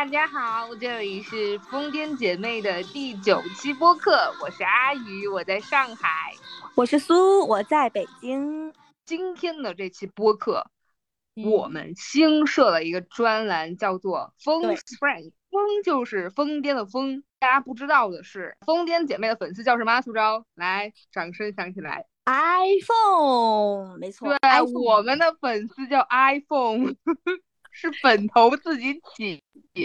大家好，这里是疯癫姐妹的第九期播客，我是阿宇，我在上海，我是苏，我在北京。今天的这期播客，我们新设了一个专栏，叫做“疯 friend”，疯就是疯癫的疯。大家不知道的是，疯癫姐妹的粉丝叫什么？苏昭，来，掌声响起来。iPhone，没错，对，我们的粉丝叫 iPhone。是粉头自己起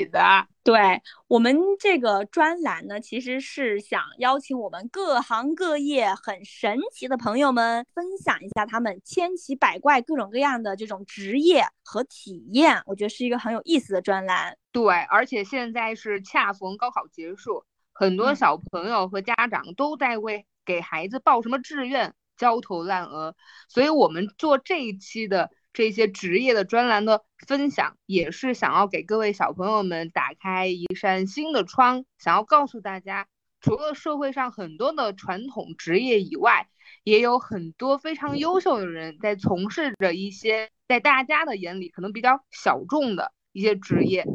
的。对我们这个专栏呢，其实是想邀请我们各行各业很神奇的朋友们，分享一下他们千奇百怪、各种各样的这种职业和体验。我觉得是一个很有意思的专栏。对，而且现在是恰逢高考结束，很多小朋友和家长都在为给孩子报什么志愿焦头烂额，所以我们做这一期的。这些职业的专栏的分享，也是想要给各位小朋友们打开一扇新的窗，想要告诉大家，除了社会上很多的传统职业以外，也有很多非常优秀的人在从事着一些在大家的眼里可能比较小众的一些职业，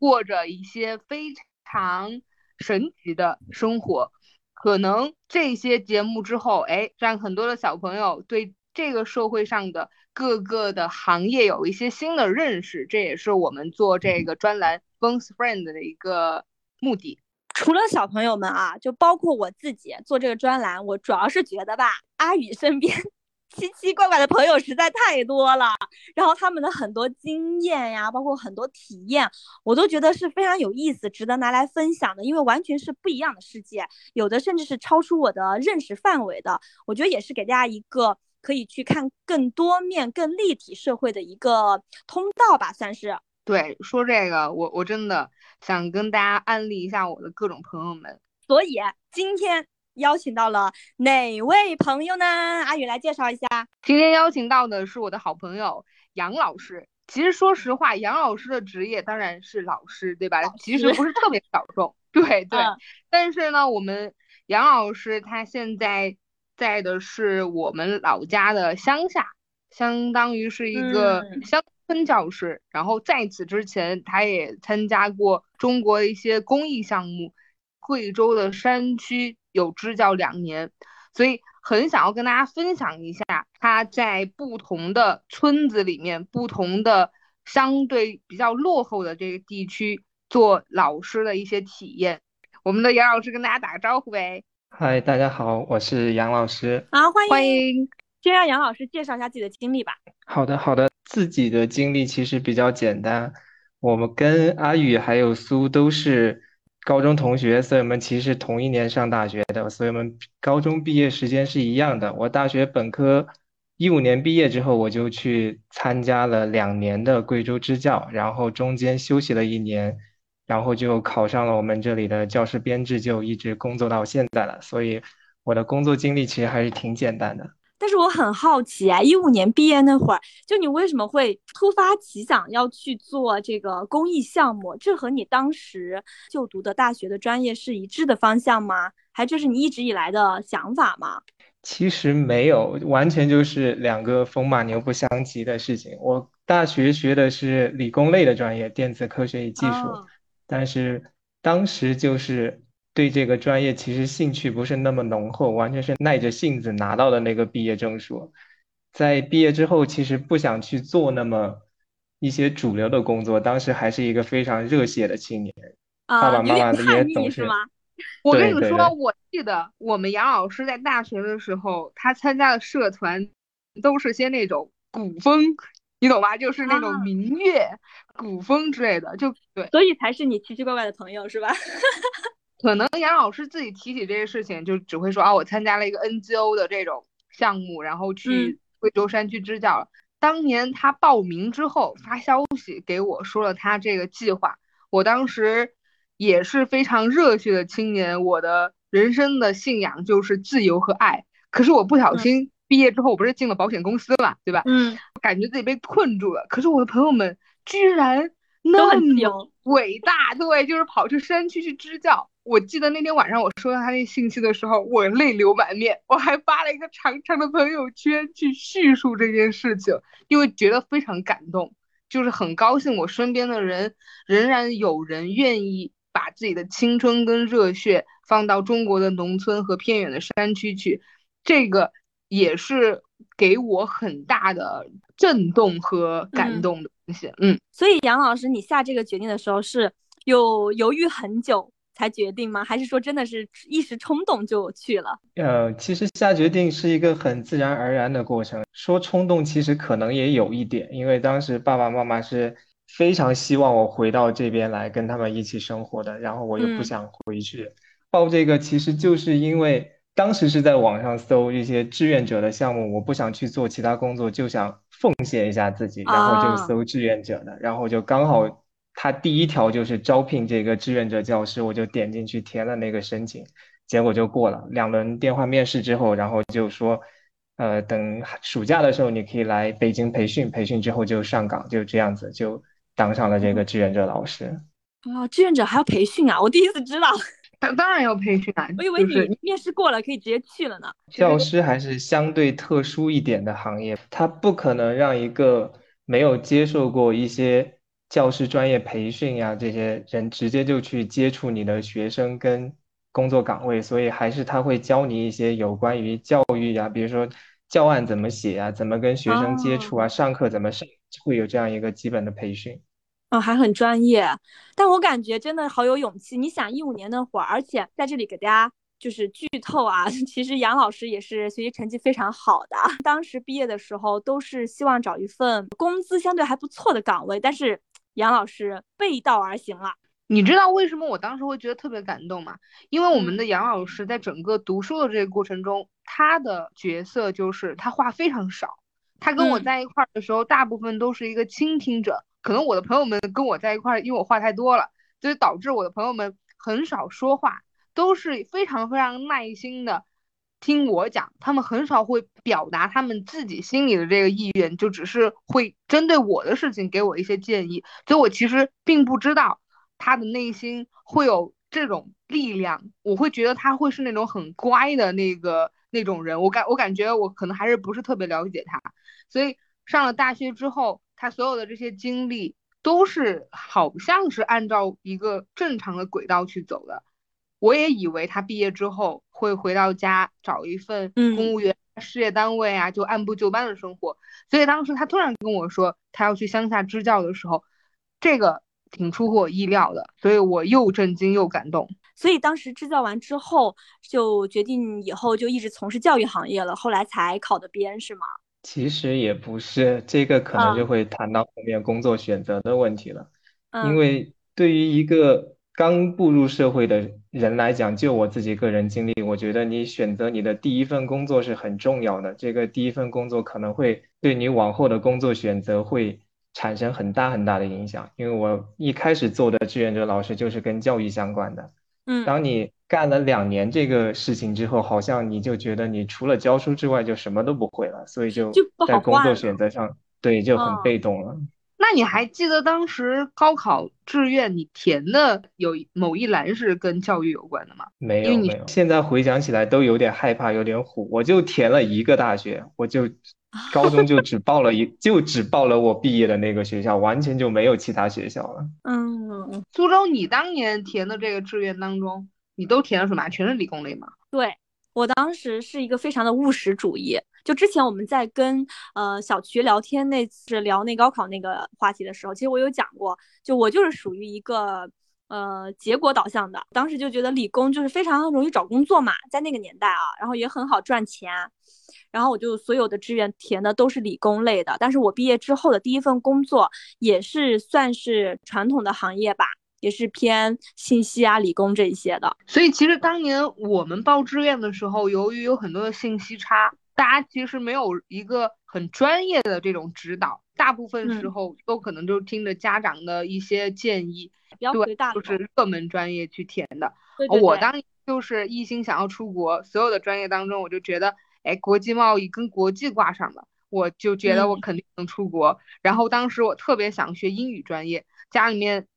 过着一些非常神奇的生活。可能这些节目之后，哎，让很多的小朋友对这个社会上的。各个的行业有一些新的认识，这也是我们做这个专栏 “Bones Friend” 的一个目的。除了小朋友们啊，就包括我自己做这个专栏，我主要是觉得吧，阿宇身边 奇奇怪怪的朋友实在太多了，然后他们的很多经验呀，包括很多体验，我都觉得是非常有意思，值得拿来分享的。因为完全是不一样的世界，有的甚至是超出我的认识范围的。我觉得也是给大家一个。可以去看更多面、更立体社会的一个通道吧，算是。对，说这个，我我真的想跟大家安利一下我的各种朋友们。所以今天邀请到了哪位朋友呢？阿宇来介绍一下。今天邀请到的是我的好朋友杨老师。其实说实话，杨老师的职业当然是老师，对吧？其实不是特别小众。对对。但是呢，我们杨老师他现在。在的是我们老家的乡下，相当于是一个乡村教师。然后在此之前，他也参加过中国一些公益项目，贵州的山区有支教两年，所以很想要跟大家分享一下他在不同的村子里面、不同的相对比较落后的这个地区做老师的一些体验。我们的杨老师跟大家打个招呼呗。嗨，大家好，我是杨老师。好，欢迎欢迎。先让杨老师介绍一下自己的经历吧。好的，好的。自己的经历其实比较简单，我们跟阿宇还有苏都是高中同学，所以我们其实同一年上大学的，所以我们高中毕业时间是一样的。我大学本科一五年毕业之后，我就去参加了两年的贵州支教，然后中间休息了一年。然后就考上了我们这里的教师编制，就一直工作到现在了。所以我的工作经历其实还是挺简单的。但是我很好奇啊，一五年毕业那会儿，就你为什么会突发奇想要去做这个公益项目？这和你当时就读的大学的专业是一致的方向吗？还这是你一直以来的想法吗？其实没有，完全就是两个风马牛不相及的事情。我大学学的是理工类的专业，电子科学与技术。但是当时就是对这个专业其实兴趣不是那么浓厚，完全是耐着性子拿到的那个毕业证书。在毕业之后，其实不想去做那么一些主流的工作。当时还是一个非常热血的青年，爸爸妈妈也总是。我跟你说，我记得我们杨老师在大学的时候，他参加的社团都是些那种古风。你懂吧？就是那种民乐、古风之类的，就对，所以才是你奇奇怪怪的朋友，是吧？可能杨老师自己提起这些事情，就只会说啊，我参加了一个 NGO 的这种项目，然后去贵州山区支教了。当年他报名之后发消息给我说了他这个计划，我当时也是非常热血的青年，我的人生的信仰就是自由和爱。可是我不小心。毕业之后，我不是进了保险公司嘛，对吧？嗯，感觉自己被困住了。可是我的朋友们居然那么伟大，对，就是跑去山区去支教。我记得那天晚上我收到他那信息的时候，我泪流满面，我还发了一个长长的朋友圈去叙述这件事情，因为觉得非常感动。就是很高兴，我身边的人仍然有人愿意把自己的青春跟热血放到中国的农村和偏远的山区去，这个也是给我很大的震动和感动的东西。嗯，所以杨老师，你下这个决定的时候是有犹豫很久才决定吗？还是说真的是一时冲动就去了？呃，其实下决定是一个很自然而然的过程，说冲动其实可能也有一点，因为当时爸爸妈妈是。非常希望我回到这边来跟他们一起生活的，然后我又不想回去。报这个其实就是因为当时是在网上搜一些志愿者的项目，我不想去做其他工作，就想奉献一下自己，然后就搜志愿者的，然后就刚好他第一条就是招聘这个志愿者教师，我就点进去填了那个申请，结果就过了两轮电话面试之后，然后就说，呃，等暑假的时候你可以来北京培训，培训之后就上岗，就这样子就。当上了这个志愿者老师啊，志愿者还要培训啊！我第一次知道，当当然要培训啊！我以为你面试过了可以直接去了呢。教师还是相对特殊一点的行业，他不可能让一个没有接受过一些教师专业培训呀这些人直接就去接触你的学生跟工作岗位，所以还是他会教你一些有关于教育呀，比如说教案怎么写啊，怎么跟学生接触啊，上课怎么上，会有这样一个基本的培训。哦，还很专业，但我感觉真的好有勇气。你想一五年那会儿，而且在这里给大家就是剧透啊，其实杨老师也是学习成绩非常好的。当时毕业的时候都是希望找一份工资相对还不错的岗位，但是杨老师背道而行了。你知道为什么我当时会觉得特别感动吗？因为我们的杨老师在整个读书的这个过程中，他的角色就是他话非常少，他跟我在一块儿的时候，大部分都是一个倾听者。可能我的朋友们跟我在一块儿，因为我话太多了，就导致我的朋友们很少说话，都是非常非常耐心的听我讲。他们很少会表达他们自己心里的这个意愿，就只是会针对我的事情给我一些建议。所以我其实并不知道他的内心会有这种力量。我会觉得他会是那种很乖的那个那种人。我感我感觉我可能还是不是特别了解他。所以上了大学之后。他所有的这些经历都是好像是按照一个正常的轨道去走的。我也以为他毕业之后会回到家找一份公务员事业单位啊，就按部就班的生活。所以当时他突然跟我说他要去乡下支教的时候，这个挺出乎我意料的，所以我又震惊又感动。所以当时支教完之后，就决定以后就一直从事教育行业了。后来才考的编是吗？其实也不是，这个可能就会谈到后面工作选择的问题了。因为对于一个刚步入社会的人来讲，就我自己个人经历，我觉得你选择你的第一份工作是很重要的。这个第一份工作可能会对你往后的工作选择会产生很大很大的影响。因为我一开始做的志愿者老师就是跟教育相关的。嗯，当你干了两年这个事情之后，好像你就觉得你除了教书之外就什么都不会了，所以就在工作选择上，对，就很被动了。那你还记得当时高考志愿你填的有某一栏是跟教育有关的吗？没有，没有。现在回想起来都有点害怕，有点虎。我就填了一个大学，我就 高中就只报了一，就只报了我毕业的那个学校，完全就没有其他学校了。嗯，苏州，你当年填的这个志愿当中，你都填了什么？全是理工类吗？对。我当时是一个非常的务实主义，就之前我们在跟呃小徐聊天那次聊那高考那个话题的时候，其实我有讲过，就我就是属于一个呃结果导向的，当时就觉得理工就是非常容易找工作嘛，在那个年代啊，然后也很好赚钱，然后我就所有的志愿填的都是理工类的，但是我毕业之后的第一份工作也是算是传统的行业吧。也是偏信息啊、理工这一些的，所以其实当年我们报志愿的时候，由于有很多的信息差，大家其实没有一个很专业的这种指导，大部分时候都可能就是听着家长的一些建议，对，就是热门专业去填的。我当年就是一心想要出国，所有的专业当中，我就觉得，哎，国际贸易跟国际挂上了，我就觉得我肯定能出国。然后当时我特别想学英语专业，家里面。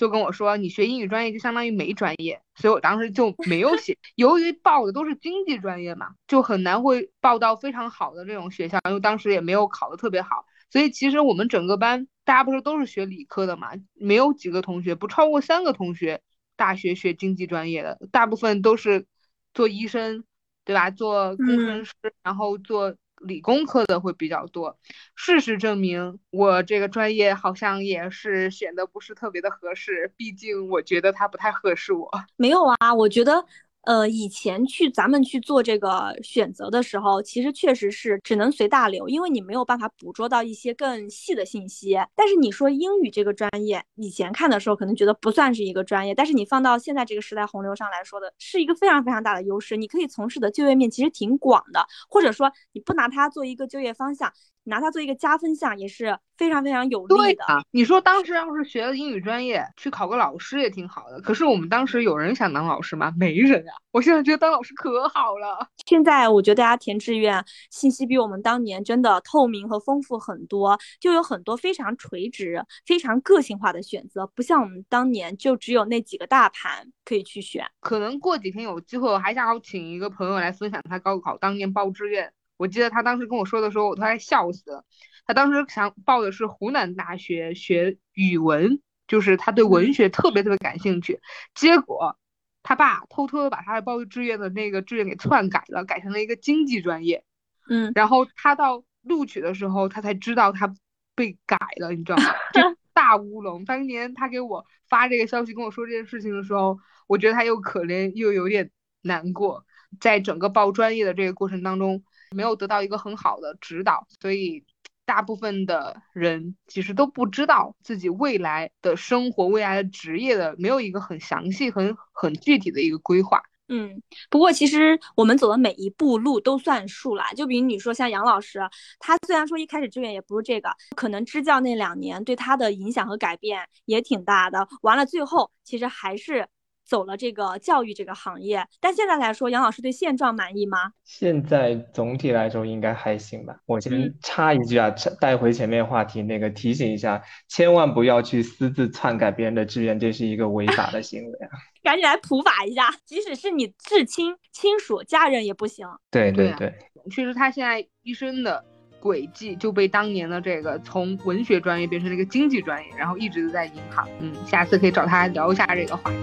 就跟我说，你学英语专业就相当于没专业，所以我当时就没有写。由于报的都是经济专业嘛，就很难会报到非常好的这种学校，因为当时也没有考得特别好，所以其实我们整个班。大家不是都是学理科的嘛，没有几个同学，不超过三个同学大学学经济专业的，大部分都是做医生，对吧？做工程师，然后做理工科的会比较多。事实证明，我这个专业好像也是选的不是特别的合适，毕竟我觉得它不太合适我。没有啊，我觉得。呃，以前去咱们去做这个选择的时候，其实确实是只能随大流，因为你没有办法捕捉到一些更细的信息。但是你说英语这个专业，以前看的时候可能觉得不算是一个专业，但是你放到现在这个时代洪流上来说的，是一个非常非常大的优势。你可以从事的就业面其实挺广的，或者说你不拿它做一个就业方向。拿它做一个加分项也是非常非常有利的。你说当时要是学了英语专业，去考个老师也挺好的。可是我们当时有人想当老师吗？没人啊！我现在觉得当老师可好了。现在我觉得大家填志愿信息比我们当年真的透明和丰富很多，就有很多非常垂直、非常个性化的选择，不像我们当年就只有那几个大盘可以去选。可能过几天有机会，我还想要请一个朋友来分享他高考当年报志愿。我记得他当时跟我说的时候，我都快笑死了。他当时想报的是湖南大学学语文，就是他对文学特别特别感兴趣。结果他爸偷偷的把他的报志愿的那个志愿给篡改了，改成了一个经济专业。嗯，然后他到录取的时候，他才知道他被改了，你知道吗？这 大乌龙。当年他给我发这个消息跟我说这件事情的时候，我觉得他又可怜又有点难过。在整个报专业的这个过程当中。没有得到一个很好的指导，所以大部分的人其实都不知道自己未来的生活、未来的职业的没有一个很详细、很很具体的一个规划。嗯，不过其实我们走的每一步路都算数啦。就比如你说像杨老师，他虽然说一开始志愿也不是这个，可能支教那两年对他的影响和改变也挺大的。完了最后其实还是。走了这个教育这个行业，但现在来说，杨老师对现状满意吗？现在总体来说应该还行吧。我先插一句啊，带回前面话题，那个提醒一下，千万不要去私自篡改别人的志愿，这是一个违法的行为啊！赶紧来普法一下，即使是你至亲亲属家人也不行。对对对，确实，他现在一生的轨迹就被当年的这个从文学专业变成了一个经济专业，然后一直都在银行。嗯，下次可以找他聊一下这个话题。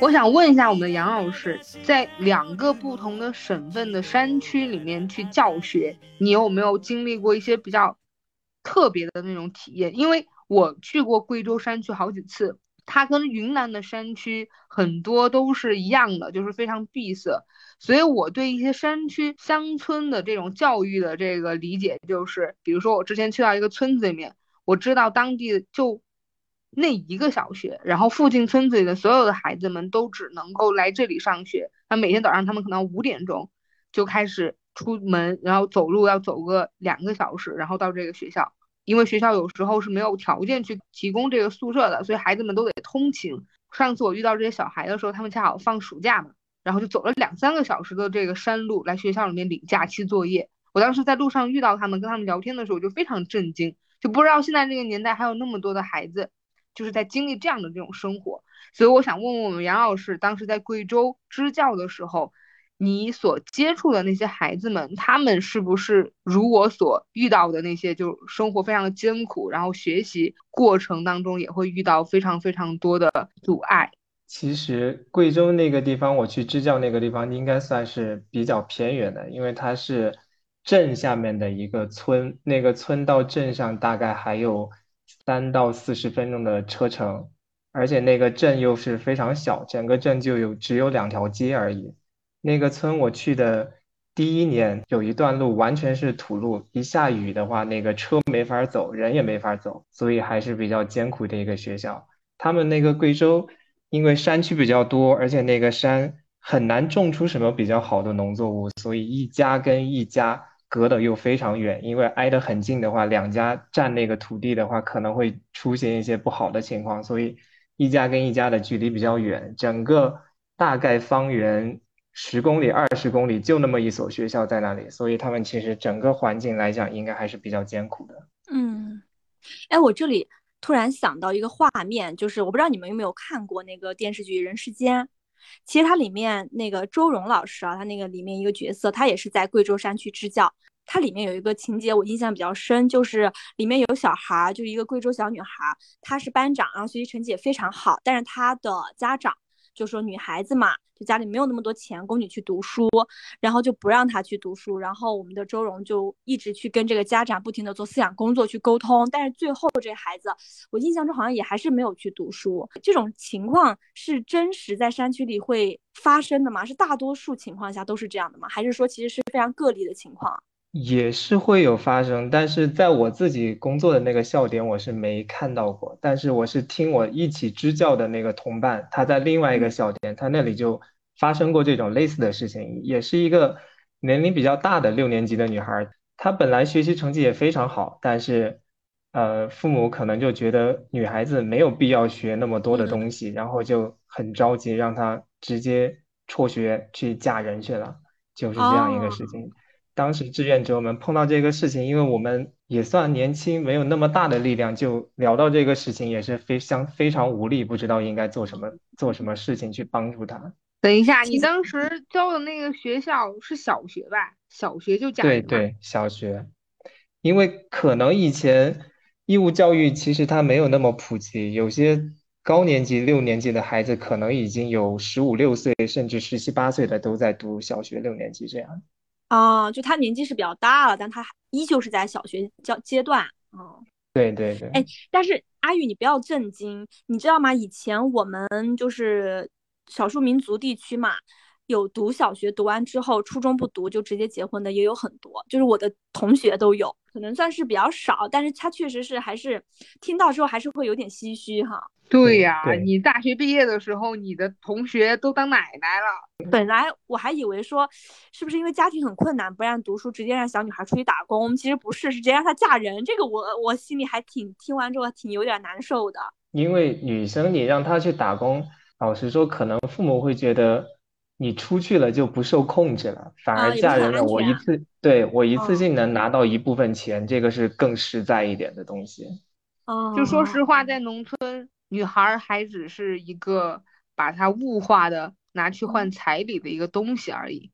我想问一下我们的杨老师，在两个不同的省份的山区里面去教学，你有没有经历过一些比较特别的那种体验？因为我去过贵州山区好几次，它跟云南的山区很多都是一样的，就是非常闭塞。所以，我对一些山区乡村的这种教育的这个理解，就是，比如说我之前去到一个村子里面，我知道当地就那一个小学，然后附近村子里的所有的孩子们都只能够来这里上学。那每天早上他们可能五点钟就开始出门，然后走路要走个两个小时，然后到这个学校，因为学校有时候是没有条件去提供这个宿舍的，所以孩子们都得通勤。上次我遇到这些小孩的时候，他们恰好放暑假嘛。然后就走了两三个小时的这个山路来学校里面领假期作业。我当时在路上遇到他们，跟他们聊天的时候，我就非常震惊，就不知道现在这个年代还有那么多的孩子就是在经历这样的这种生活。所以我想问问我们杨老师，当时在贵州支教的时候，你所接触的那些孩子们，他们是不是如我所遇到的那些，就生活非常的艰苦，然后学习过程当中也会遇到非常非常多的阻碍？其实贵州那个地方，我去支教那个地方应该算是比较偏远的，因为它是镇下面的一个村，那个村到镇上大概还有三到四十分钟的车程，而且那个镇又是非常小，整个镇就有只有两条街而已。那个村我去的第一年，有一段路完全是土路，一下雨的话，那个车没法走，人也没法走，所以还是比较艰苦的一个学校。他们那个贵州。因为山区比较多，而且那个山很难种出什么比较好的农作物，所以一家跟一家隔得又非常远。因为挨得很近的话，两家占那个土地的话，可能会出现一些不好的情况，所以一家跟一家的距离比较远。整个大概方圆十公里、二十公里就那么一所学校在那里，所以他们其实整个环境来讲，应该还是比较艰苦的。嗯，哎，我这里。突然想到一个画面，就是我不知道你们有没有看过那个电视剧《人世间》。其实它里面那个周蓉老师啊，他那个里面一个角色，他也是在贵州山区支教。它里面有一个情节我印象比较深，就是里面有小孩，就一个贵州小女孩，她是班长，然后学习成绩也非常好，但是她的家长就说女孩子嘛，就家里没有那么多钱供你去读书，然后就不让她去读书。然后我们的周荣就一直去跟这个家长不停的做思想工作去沟通，但是最后这孩子，我印象中好像也还是没有去读书。这种情况是真实在山区里会发生的吗？是大多数情况下都是这样的吗？还是说其实是非常个例的情况？也是会有发生，但是在我自己工作的那个校点，我是没看到过。但是我是听我一起支教的那个同伴，他在另外一个校点，他那里就发生过这种类似的事情。也是一个年龄比较大的六年级的女孩，她本来学习成绩也非常好，但是，呃，父母可能就觉得女孩子没有必要学那么多的东西，然后就很着急让她直接辍学去嫁人去了，就是这样一个事情。当时志愿者们碰到这个事情，因为我们也算年轻，没有那么大的力量，就聊到这个事情，也是非常非常无力，不知道应该做什么，做什么事情去帮助他。等一下，你当时教的那个学校是小学吧？小学就讲对对，小学，因为可能以前义务教育其实它没有那么普及，有些高年级六年级的孩子可能已经有十五六岁，甚至十七八岁的都在读小学六年级这样。哦，就他年纪是比较大了，但他依旧是在小学教阶段。哦，对对对。哎，但是阿宇，你不要震惊，你知道吗？以前我们就是少数民族地区嘛。有读小学读完之后，初中不读就直接结婚的也有很多，就是我的同学都有，可能算是比较少，但是他确实是还是听到之后还是会有点唏嘘哈。对呀，你大学毕业的时候，你的同学都当奶奶了。本来我还以为说，是不是因为家庭很困难不让读书，直接让小女孩出去打工？其实不是，是直接让她嫁人。这个我我心里还挺听完之后挺有点难受的。因为女生你让她去打工，老实说，可能父母会觉得。你出去了就不受控制了，反而嫁人了，我一次对我一次性能拿到一部分钱，这个是更实在一点的东西。哦，就说实话，在农村，女孩还只是一个把它物化的拿去换彩礼的一个东西而已，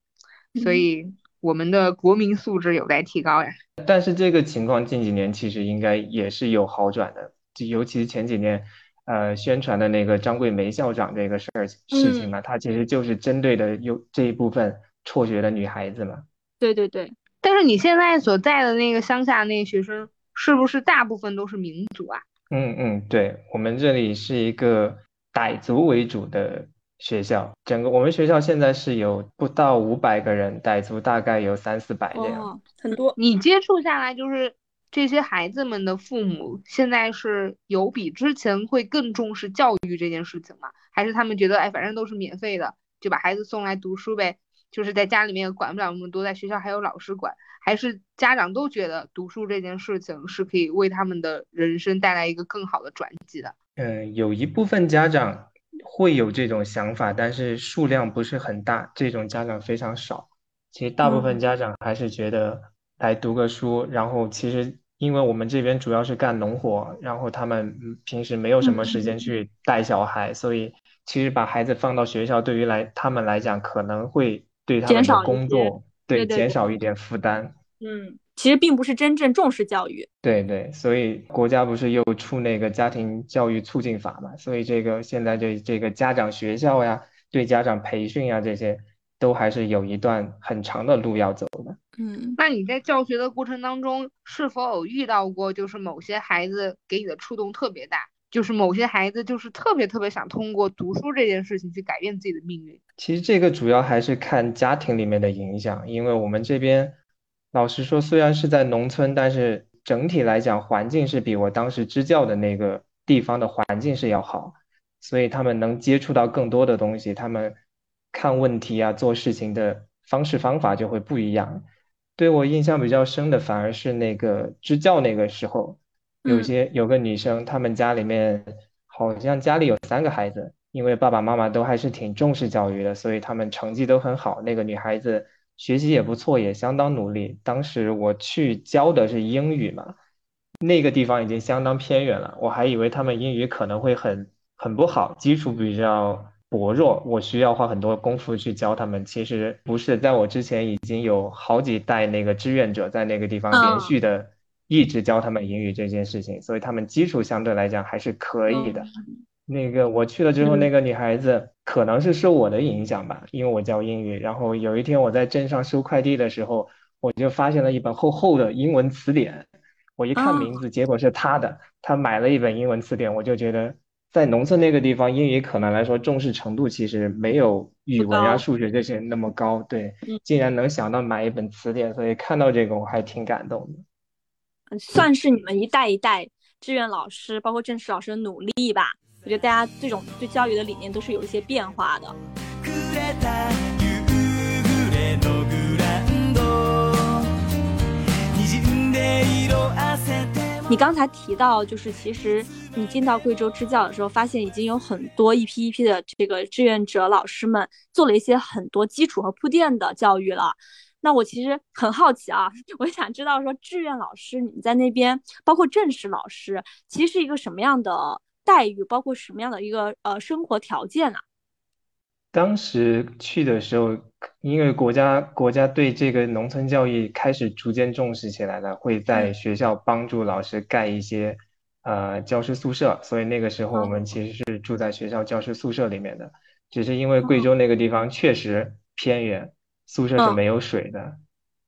所以我们的国民素质有待提高呀。但是这个情况近几年其实应该也是有好转的，就尤其是前几年。呃，宣传的那个张桂梅校长这个事儿事情嘛，他其实就是针对的有这一部分辍学的女孩子嘛。对对对，但是你现在所在的那个乡下那学生，是不是大部分都是民族啊？嗯嗯，对我们这里是一个傣族为主的学校，整个我们学校现在是有不到五百个人，傣族大概有三四百这样，很多。你接触下来就是。这些孩子们的父母现在是有比之前会更重视教育这件事情吗？还是他们觉得，哎，反正都是免费的，就把孩子送来读书呗？就是在家里面管不了那么多，在学校还有老师管，还是家长都觉得读书这件事情是可以为他们的人生带来一个更好的转机的？嗯，有一部分家长会有这种想法，但是数量不是很大，这种家长非常少。其实大部分家长还是觉得来读个书，然后其实。因为我们这边主要是干农活，然后他们平时没有什么时间去带小孩，所以其实把孩子放到学校，对于来他们来讲，可能会对他们的工作对减少一点负担。嗯，其实并不是真正重视教育。对对，所以国家不是又出那个家庭教育促进法嘛？所以这个现在这这个家长学校呀，对家长培训呀这些。都还是有一段很长的路要走的。嗯，那你在教学的过程当中，是否有遇到过，就是某些孩子给你的触动特别大，就是某些孩子就是特别特别想通过读书这件事情去改变自己的命运？其实这个主要还是看家庭里面的影响，因为我们这边，老实说，虽然是在农村，但是整体来讲，环境是比我当时支教的那个地方的环境是要好，所以他们能接触到更多的东西，他们。看问题啊，做事情的方式方法就会不一样。对我印象比较深的，反而是那个支教那个时候，有些有个女生，她们家里面好像家里有三个孩子，因为爸爸妈妈都还是挺重视教育的，所以他们成绩都很好。那个女孩子学习也不错，也相当努力。当时我去教的是英语嘛，那个地方已经相当偏远了，我还以为他们英语可能会很很不好，基础比较薄弱，我需要花很多功夫去教他们。其实不是，在我之前已经有好几代那个志愿者在那个地方连续的一直教他们英语这件事情，所以他们基础相对来讲还是可以的。那个我去了之后，那个女孩子可能是受我的影响吧，因为我教英语。然后有一天我在镇上收快递的时候，我就发现了一本厚厚的英文词典。我一看名字，结果是她的，她买了一本英文词典。我就觉得，在农村那个地方，英语可能来说重视程度其实没有语文呀、数学这些那么高。对，竟然能想到买一本词典，所以看到这个我还挺感动的。算是你们一代一代志愿老师，包括正式老师的努力吧。我觉得大家这种对教育的理念都是有一些变化的。你刚才提到，就是其实你进到贵州支教的时候，发现已经有很多一批一批的这个志愿者老师们做了一些很多基础和铺垫的教育了。那我其实很好奇啊，我想知道说志愿老师你们在那边，包括正式老师，其实是一个什么样的？待遇包括什么样的一个呃生活条件呢？当时去的时候，因为国家国家对这个农村教育开始逐渐重视起来了，会在学校帮助老师盖一些呃教师宿舍，所以那个时候我们其实是住在学校教师宿舍里面的。只是因为贵州那个地方确实偏远，宿舍是没有水的，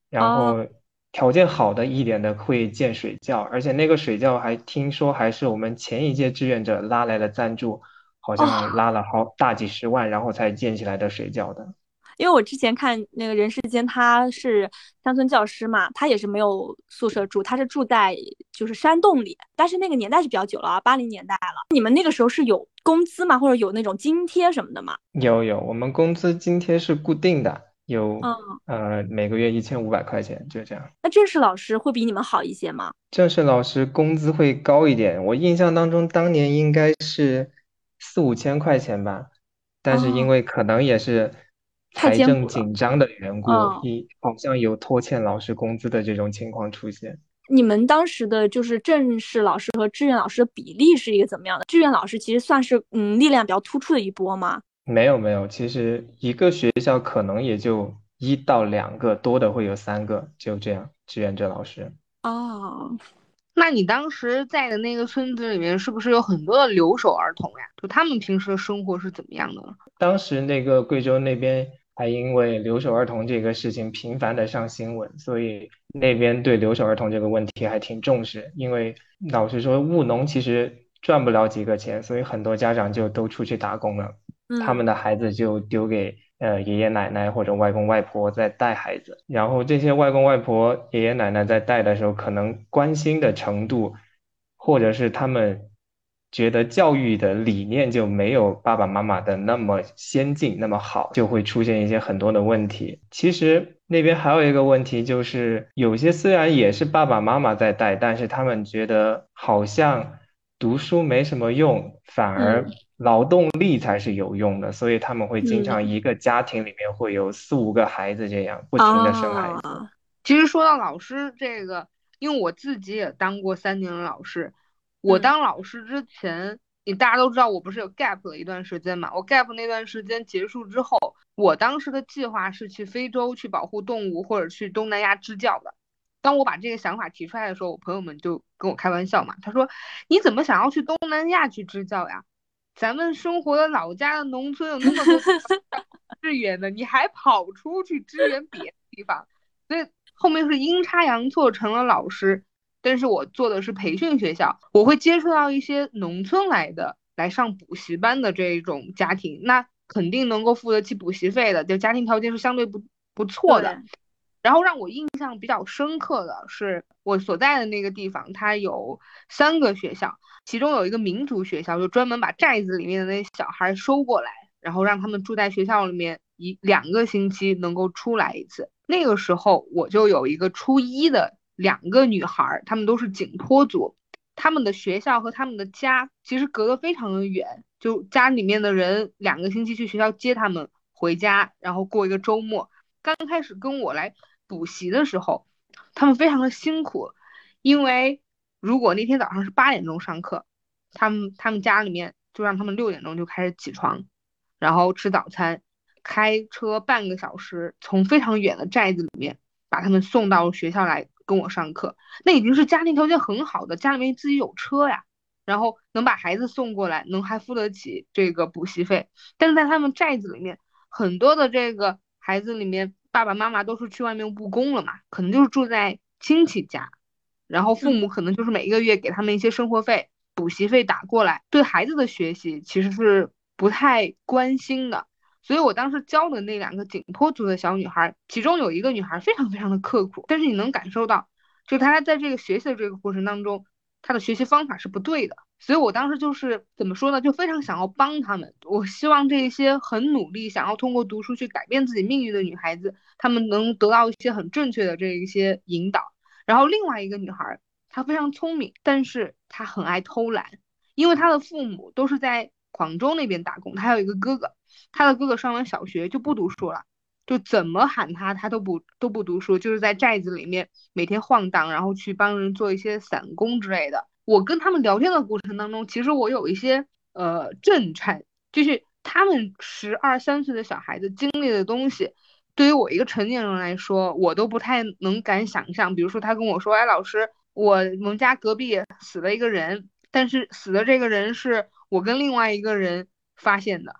然后。条件好的一点的会建水窖，而且那个水窖还听说还是我们前一届志愿者拉来的赞助，好像拉了好大几十万，然后才建起来的水窖的。因为我之前看那个人世间，他是乡村教师嘛，他也是没有宿舍住，他是住在就是山洞里，但是那个年代是比较久了啊，八零年代了。你们那个时候是有工资吗？或者有那种津贴什么的吗？有有，我们工资津贴是固定的。有，呃，每个月一千五百块钱，就这样。那正式老师会比你们好一些吗？正式老师工资会高一点，我印象当中当年应该是四五千块钱吧，但是因为可能也是财政紧张的缘故，一好像有拖欠老师工资的这种情况出现。你们当时的就是正式老师和志愿老师的比例是一个怎么样的？志愿老师其实算是嗯力量比较突出的一波吗？没有没有，其实一个学校可能也就一到两个，多的会有三个，就这样志愿者老师。哦，那你当时在的那个村子里面，是不是有很多的留守儿童呀？就他们平时的生活是怎么样的？当时那个贵州那边还因为留守儿童这个事情频繁的上新闻，所以那边对留守儿童这个问题还挺重视。因为老实说，务农其实赚不了几个钱，所以很多家长就都出去打工了。他们的孩子就丢给呃爷爷奶奶或者外公外婆在带孩子，然后这些外公外婆、爷爷奶奶在带的时候，可能关心的程度，或者是他们觉得教育的理念就没有爸爸妈妈的那么先进、那么好，就会出现一些很多的问题。其实那边还有一个问题，就是有些虽然也是爸爸妈妈在带，但是他们觉得好像读书没什么用，反而。劳动力才是有用的，所以他们会经常一个家庭里面会有四五个孩子这样不停的生孩子。其实说到老师这个，因为我自己也当过三年的老师，我当老师之前，你大家都知道我不是有 gap 了一段时间嘛？我 gap 那段时间结束之后，我当时的计划是去非洲去保护动物或者去东南亚支教的。当我把这个想法提出来的时候，我朋友们就跟我开玩笑嘛，他说你怎么想要去东南亚去支教呀？咱们生活的老家的农村有那么多 支援的，你还跑出去支援别的地方，所以后面是阴差阳错成了老师。但是我做的是培训学校，我会接触到一些农村来的来上补习班的这种家庭，那肯定能够付得起补习费的，就家庭条件是相对不不错的。然后让我印象比较深刻的是，我所在的那个地方，它有三个学校。其中有一个民族学校，就专门把寨子里面的那些小孩收过来，然后让他们住在学校里面一两个星期，能够出来一次。那个时候我就有一个初一的两个女孩，她们都是景颇族，他们的学校和他们的家其实隔得非常的远，就家里面的人两个星期去学校接他们回家，然后过一个周末。刚开始跟我来补习的时候，他们非常的辛苦，因为。如果那天早上是八点钟上课，他们他们家里面就让他们六点钟就开始起床，然后吃早餐，开车半个小时从非常远的寨子里面把他们送到学校来跟我上课。那已经是家庭条件很好的，家里面自己有车呀，然后能把孩子送过来，能还付得起这个补习费。但是在他们寨子里面，很多的这个孩子里面，爸爸妈妈都是去外面务工了嘛，可能就是住在亲戚家。然后父母可能就是每一个月给他们一些生活费、补习费打过来，对孩子的学习其实是不太关心的。所以我当时教的那两个景颇族的小女孩，其中有一个女孩非常非常的刻苦，但是你能感受到，就她在这个学习的这个过程当中，她的学习方法是不对的。所以我当时就是怎么说呢，就非常想要帮他们。我希望这些很努力想要通过读书去改变自己命运的女孩子，她们能得到一些很正确的这一些引导。然后另外一个女孩，她非常聪明，但是她很爱偷懒，因为她的父母都是在广州那边打工，他有一个哥哥，他的哥哥上完小学就不读书了，就怎么喊他，他都不都不读书，就是在寨子里面每天晃荡，然后去帮人做一些散工之类的。我跟他们聊天的过程当中，其实我有一些呃震颤，就是他们十二三岁的小孩子经历的东西。对于我一个成年人来说，我都不太能敢想象。比如说，他跟我说：“哎，老师，我我们家隔壁死了一个人，但是死的这个人是我跟另外一个人发现的。”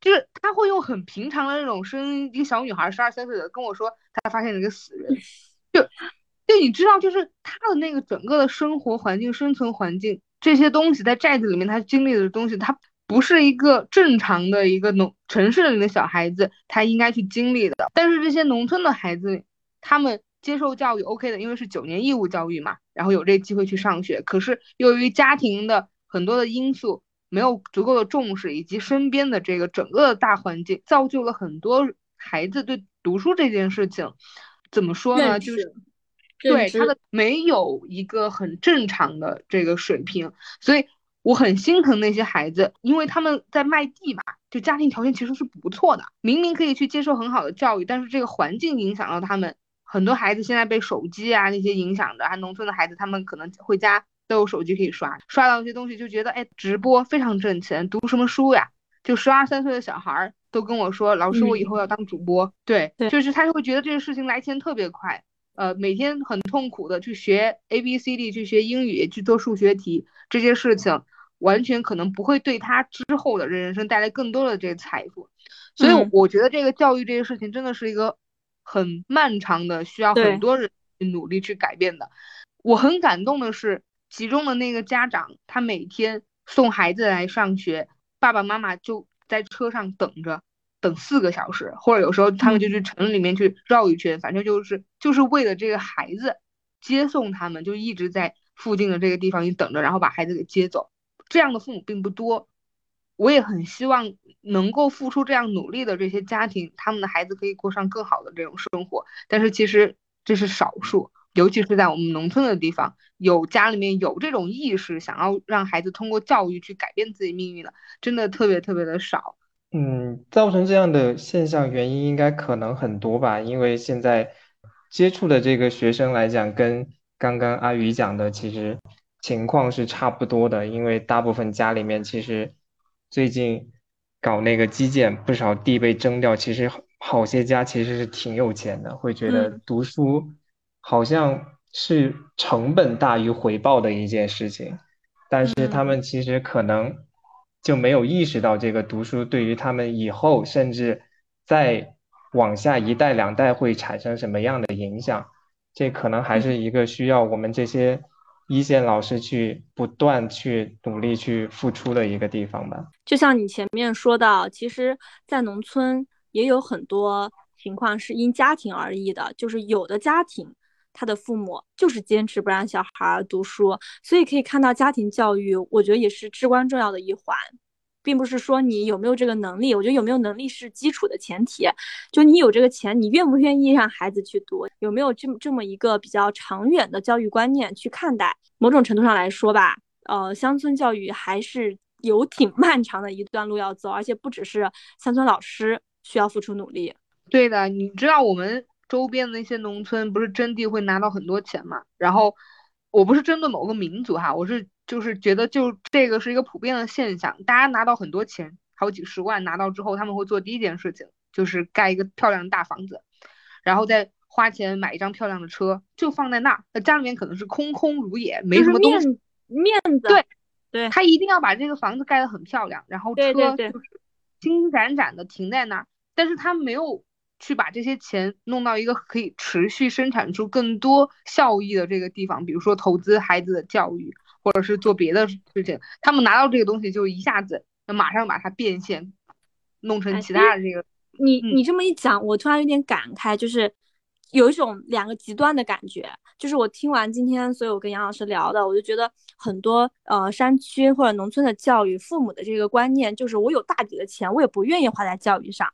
就是他会用很平常的那种声音，一个小女孩十二三岁的跟我说，他发现了一个死人。就就你知道，就是他的那个整个的生活环境、生存环境这些东西，在寨子里面他经历的东西，他。不是一个正常的一个农城市里的小孩子，他应该去经历的。但是这些农村的孩子，他们接受教育 OK 的，因为是九年义务教育嘛，然后有这机会去上学。可是由于家庭的很多的因素，没有足够的重视，以及身边的这个整个的大环境，造就了很多孩子对读书这件事情，怎么说呢？就是对他的没有一个很正常的这个水平，所以。我很心疼那些孩子，因为他们在卖地嘛，就家庭条件其实是不错的，明明可以去接受很好的教育，但是这个环境影响到他们。很多孩子现在被手机啊那些影响着，还农村的孩子，他们可能回家都有手机可以刷，刷到一些东西就觉得，哎，直播非常挣钱，读什么书呀？就十二三岁的小孩都跟我说，老师，我以后要当主播。对，就是他就会觉得这个事情来钱特别快，呃，每天很痛苦的去学 A B C D，去学英语，去做数学题，这些事情。完全可能不会对他之后的人生带来更多的这个财富，所以我觉得这个教育这个事情真的是一个很漫长的，需要很多人努力去改变的。我很感动的是，其中的那个家长，他每天送孩子来上学，爸爸妈妈就在车上等着，等四个小时，或者有时候他们就去城里面去绕一圈，反正就是就是为了这个孩子接送他们，就一直在附近的这个地方你等着，然后把孩子给接走。这样的父母并不多，我也很希望能够付出这样努力的这些家庭，他们的孩子可以过上更好的这种生活。但是其实这是少数，尤其是在我们农村的地方，有家里面有这种意识，想要让孩子通过教育去改变自己命运的，真的特别特别的少。嗯，造成这样的现象原因应该可能很多吧，因为现在接触的这个学生来讲，跟刚刚阿宇讲的其实。情况是差不多的，因为大部分家里面其实最近搞那个基建，不少地被征掉。其实好些家其实是挺有钱的，会觉得读书好像是成本大于回报的一件事情，但是他们其实可能就没有意识到这个读书对于他们以后甚至再往下一代两代会产生什么样的影响。这可能还是一个需要我们这些。一线老师去不断去努力去付出的一个地方吧。就像你前面说到，其实，在农村也有很多情况是因家庭而异的，就是有的家庭他的父母就是坚持不让小孩读书，所以可以看到家庭教育，我觉得也是至关重要的一环。并不是说你有没有这个能力，我觉得有没有能力是基础的前提。就你有这个钱，你愿不愿意让孩子去读？有没有这么这么一个比较长远的教育观念去看待？某种程度上来说吧，呃，乡村教育还是有挺 漫长的一段路要走，而且不只是乡村老师需要付出努力。对的，你知道我们周边的那些农村不是征地会拿到很多钱嘛？然后我不是针对某个民族哈，我是就是觉得就这个是一个普遍的现象，大家拿到很多钱，好几十万拿到之后，他们会做第一件事情就是盖一个漂亮的大房子，然后再花钱买一张漂亮的车，就放在那儿，那家里面可能是空空如也，没什么东西，面子，对对，他一定要把这个房子盖得很漂亮，然后车就是金闪闪的停在那儿，但是他没有去把这些钱弄到一个可以持续生产出更多效益的这个地方，比如说投资孩子的教育，或者是做别的事情。他们拿到这个东西就一下子，那马上把它变现，弄哎成其他的这个。嗯你你这么一讲，我突然有点感慨，就是有一种两个极端的感觉。就是我听完今天所有跟杨老师聊的，我就觉得很多呃山区或者农村的教育，父母的这个观念就是我有大笔的钱，我也不愿意花在教育上，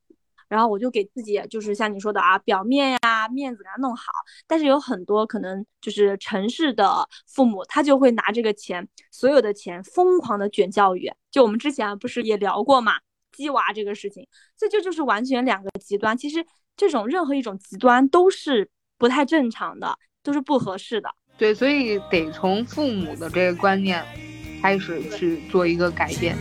然后我就给自己就是像你说的啊，表面呀、面子给它弄好。但是有很多可能就是城市的父母，他就会拿这个钱，所有的钱疯狂的卷教育。就我们之前不是也聊过嘛，鸡娃这个事情，这就就是完全两个极端。其实这种任何一种极端都是不太正常的，都是不合适的。对，所以得从父母的这个观念开始去做一个改变。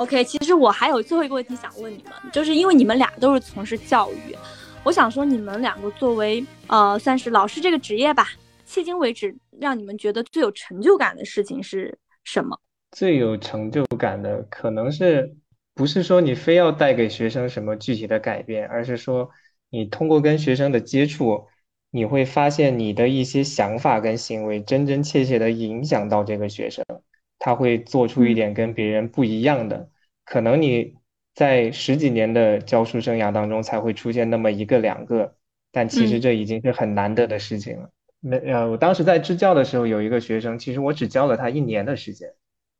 OK，其实我还有最后一个问题想问你们，就是因为你们俩都是从事教育，我想说你们两个作为呃算是老师这个职业吧，迄今为止让你们觉得最有成就感的事情是什么？最有成就感的，可能是不是说你非要带给学生什么具体的改变，而是说你通过跟学生的接触，你会发现你的一些想法跟行为真真切切的影响到这个学生，他会做出一点跟别人不一样的。可能你在十几年的教书生涯当中才会出现那么一个两个，但其实嗯这已经是很难得的事情了。那呃，我当时在支教的时候，有一个学生，其实我只教了他一年的时间。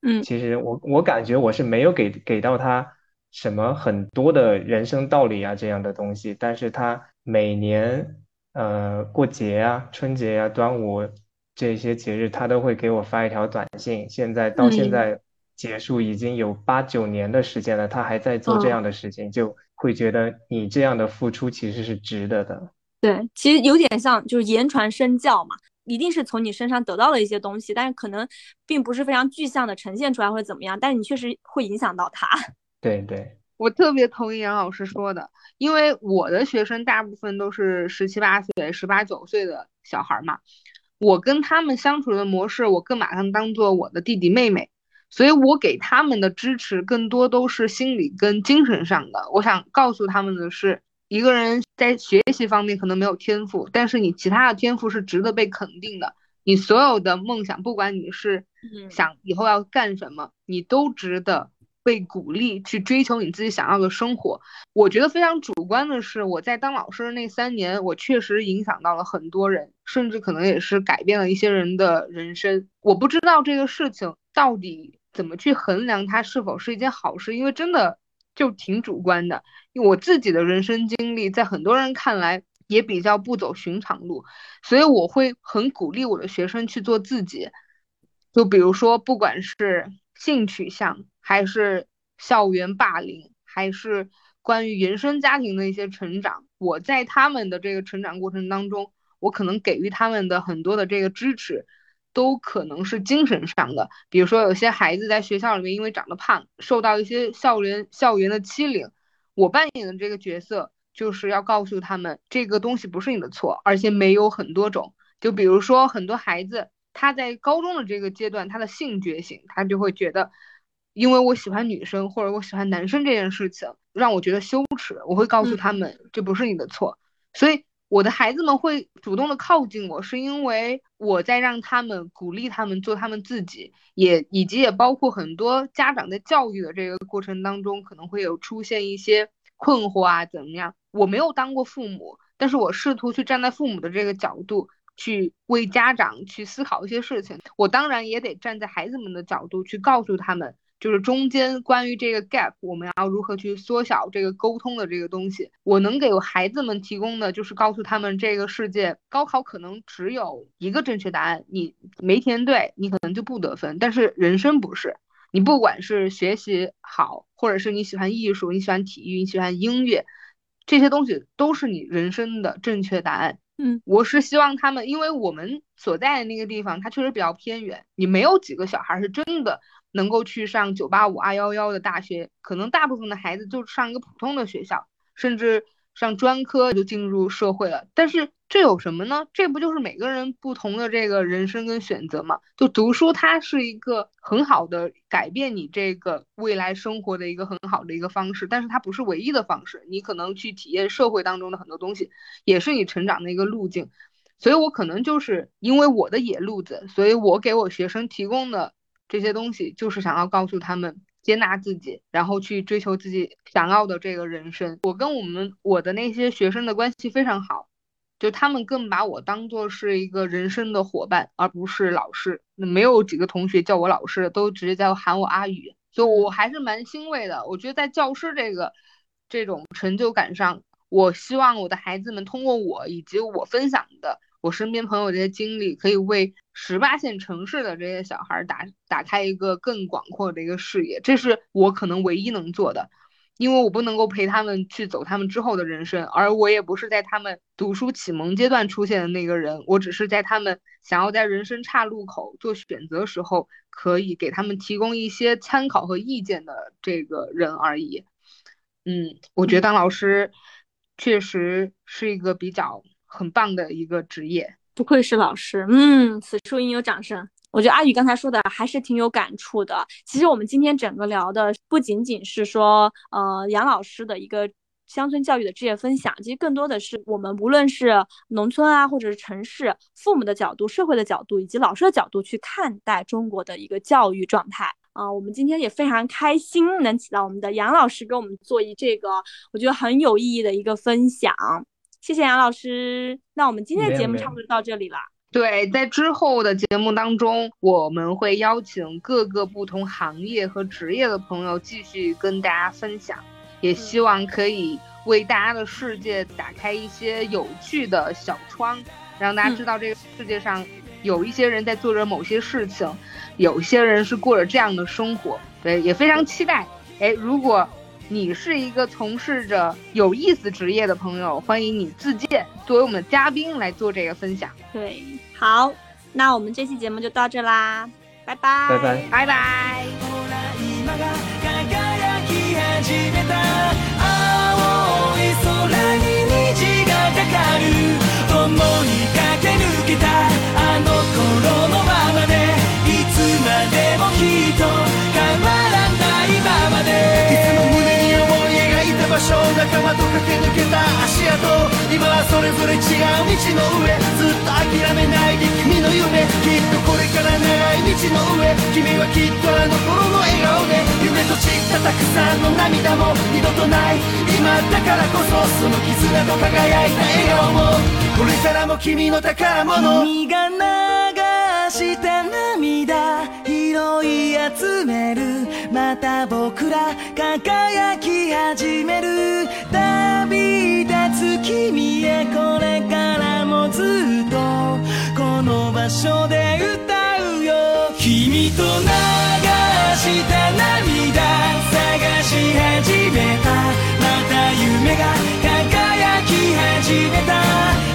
嗯其实我我感觉我是没有给给到他什么很多的人生道理啊这样的东西，但是他每年呃过节啊、春节啊、端午这些节日，他都会给我发一条短信。现在到现嗯在结束已经有八九年的时间了，他还在做这哦样的事情，就会觉得你这样的付出其实是值得的。对，其实有点像就是言传身教嘛，一定是从你身上得到了一些东西，但是可能并不是非常具象的呈现出来或者怎么样，但是你确实会影响到他。对对，我特别同意杨老师说的，因为我的学生大部分都是十七八岁、十八九岁的小孩嘛，我跟他们相处的模式，我更把他们当做我的弟弟妹妹，所以我给他们的支持更多都是心理跟精神上的。我想告诉他们的是，一个人在学习方面可能没有天赋，但是你其他的天赋是值得被肯定的。你所有的梦想，不管你是嗯想以后要干什么，你都值得被鼓励去追求你自己想要的生活。我觉得非常主观的是，我在当老师的那三年，我确实影响到了很多人，甚至可能也是改变了一些人的人生。我不知道这个事情到底怎么去衡量它是否是一件好事，因为真的就挺主观的。因为我自己的人生经历，在很多人看来也比较不走寻常路，所以我会很鼓励我的学生去做自己。就比如说，不管是性取向，还是校园霸凌，还是关于原生家庭的一些成长，我在他们的这个成长过程当中，我可能给予他们的很多的这个支持，都可能是精神上的。比如说，有些孩子在学校里面因为长得胖，受到一些校园校园的欺凌，我扮演的这个角色就是要告诉他们，这个东西不是你的错，而且没有很多种。就比如说，很多孩子他在高中的这个阶段，他的性觉醒，他就会觉得，因为我喜欢女生或者我喜欢男生这件事情让我觉得羞耻，我会告诉他们，这不是你的错。所以我的孩子们会主动的靠近我，是因为我在让他们鼓励他们做他们自己，也以及也包括很多家长在教育的这个过程当中，可能会有出现一些困惑啊，怎么样？我没有当过父母，但是我试图去站在父母的这个角度。去为家长去思考一些事情，我当然也得站在孩子们的角度去告诉他们，就是中间关于这个 gap，我们要如何去缩小这个沟通的这个东西。我能给孩子们提供的就是告诉他们，这个世界高考可能只有一个正确答案，你没填对，你可能就不得分。但是人生不是，你不管是学习好，或者是你喜欢艺术，你喜欢体育，你喜欢音乐，这些东西都是你人生的正确答案。嗯，我是希望他们，因为我们所在的那个地方，它确实比较偏远，你没有几个小孩是真的能够去上九八五、二幺幺的大学，可能大部分的孩子就上一个普通的学校，甚至上专科就进入社会了。但是这有什么呢？这不就是每个人不同的这个人生跟选择吗？就读书，它是一个很好的改变你这个未来生活的一个很好的一个方式，但是它不是唯一的方式。你可能去体验社会当中的很多东西，也是你成长的一个路径。所以我可能就是因为我的野路子，所以我给我学生提供的这些东西，就是想要告诉他们接纳自己，然后去追求自己想要的这个人生。我跟我们我的那些学生的关系非常好。就他们更把我当做是一个人生的伙伴，而不是老师。没有几个同学叫我老师，都直接叫喊我阿宇，所以我还是蛮欣慰的。我觉得在教师这个这种成就感上，我希望我的孩子们通过我以及我分享的我身边朋友这些经历，可以为十八线城市的这些小孩打打开一个更广阔的一个视野。这是我可能唯一能做的。因为我不能够陪他们去走他们之后的人生，而我也不是在他们读书启蒙阶段出现的那个人，我只是在他们想要在人生岔路口做选择时候，可以给他们提供一些参考和意见的这个人而已。嗯，我觉得当老师确实是一个比较很棒的一个职业。不愧是老师，嗯，此处应有掌声。我觉得阿宇刚才说的还是挺有感触的。其实我们今天整个聊的不仅仅是说，呃，杨老师的一个乡村教育的职业分享，其实更多的是我们无论是农村啊，或者是城市，父母的角度、社会的角度以及老师的角度去看待中国的一个教育状态啊。我们今天也非常开心能请到我们的杨老师给我们做一这个我觉得很有意义的一个分享。谢谢杨老师。那我们今天的节目差不多到这里了。对，在之后的节目当中，我们会邀请各个不同行业和职业的朋友继续跟大家分享，也希望可以为大家的世界打开一些有趣的小窗，让大家知道这个世界上有一些人在做着某些事情，有些人是过着这样的生活。对，也非常期待。哎，如果你是一个从事着有意思职业的朋友，欢迎你自荐作为我们的嘉宾来做这个分享。对，好，那我们这期节目就到这啦，拜拜，拜拜。拜拜。ほら今が輝き始めた青い空に虹がかかる共に駆け抜けたあの頃のままでいつまでもきっと と駆け抜けた足跡今はそれぞれ違う道の上ずっと諦めないで君の夢きっとこれから長い道の上君はきっとあの頃の笑顔で夢と散ったたくさんの涙も二度とない今だからこそその絆と輝いた笑顔もこれからも君の宝物君が流した涙拾い集めるまた僕ら輝き始める旅立つ君へこれからもずっとこの場所で歌うよ。君と流した涙探し始めた。また夢が輝き始めた。